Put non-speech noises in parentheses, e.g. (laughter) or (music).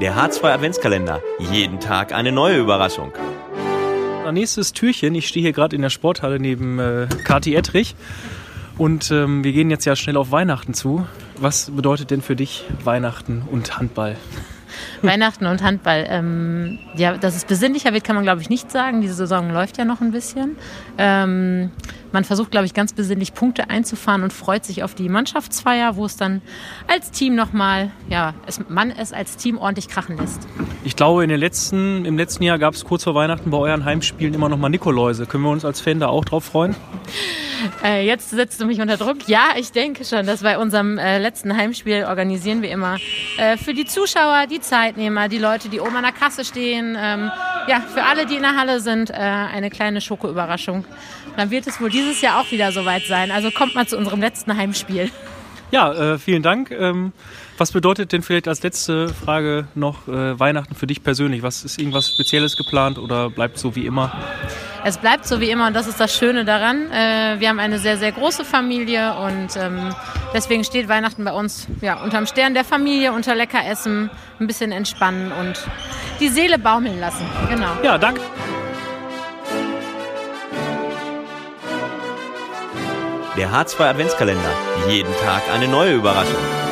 Der H2 Adventskalender. Jeden Tag eine neue Überraschung. Nächstes Türchen. Ich stehe hier gerade in der Sporthalle neben äh, Kati Ettrich. Und ähm, wir gehen jetzt ja schnell auf Weihnachten zu. Was bedeutet denn für dich Weihnachten und Handball? (laughs) Weihnachten und Handball. Ähm, ja, dass es besinnlicher wird, kann man glaube ich nicht sagen. Diese Saison läuft ja noch ein bisschen. Ähm, man versucht, glaube ich, ganz besinnlich Punkte einzufahren und freut sich auf die Mannschaftsfeier, wo es dann als Team nochmal, ja, es, man es als Team ordentlich krachen lässt. Ich glaube, in den letzten, im letzten Jahr gab es kurz vor Weihnachten bei euren Heimspielen immer noch mal Nikoläuse. Können wir uns als Fan da auch drauf freuen? Äh, jetzt setzt du mich unter Druck. Ja, ich denke schon, dass bei unserem äh, letzten Heimspiel organisieren wir immer äh, für die Zuschauer, die Zeitnehmer, die Leute, die oben an der Kasse stehen, ähm, ja, für alle, die in der Halle sind, äh, eine kleine Schokoüberraschung. Dann wird es wohl dieses Jahr auch wieder soweit sein. Also kommt mal zu unserem letzten Heimspiel. Ja, äh, vielen Dank. Ähm, was bedeutet denn vielleicht als letzte Frage noch äh, Weihnachten für dich persönlich? Was ist irgendwas Spezielles geplant oder bleibt so wie immer? Es bleibt so wie immer und das ist das Schöne daran. Äh, wir haben eine sehr, sehr große Familie und ähm, deswegen steht Weihnachten bei uns ja, unterm Stern der Familie, unter Leckeressen, ein bisschen entspannen und die Seele baumeln lassen. Genau. Ja, danke. Der H2 Adventskalender. Jeden Tag eine neue Überraschung.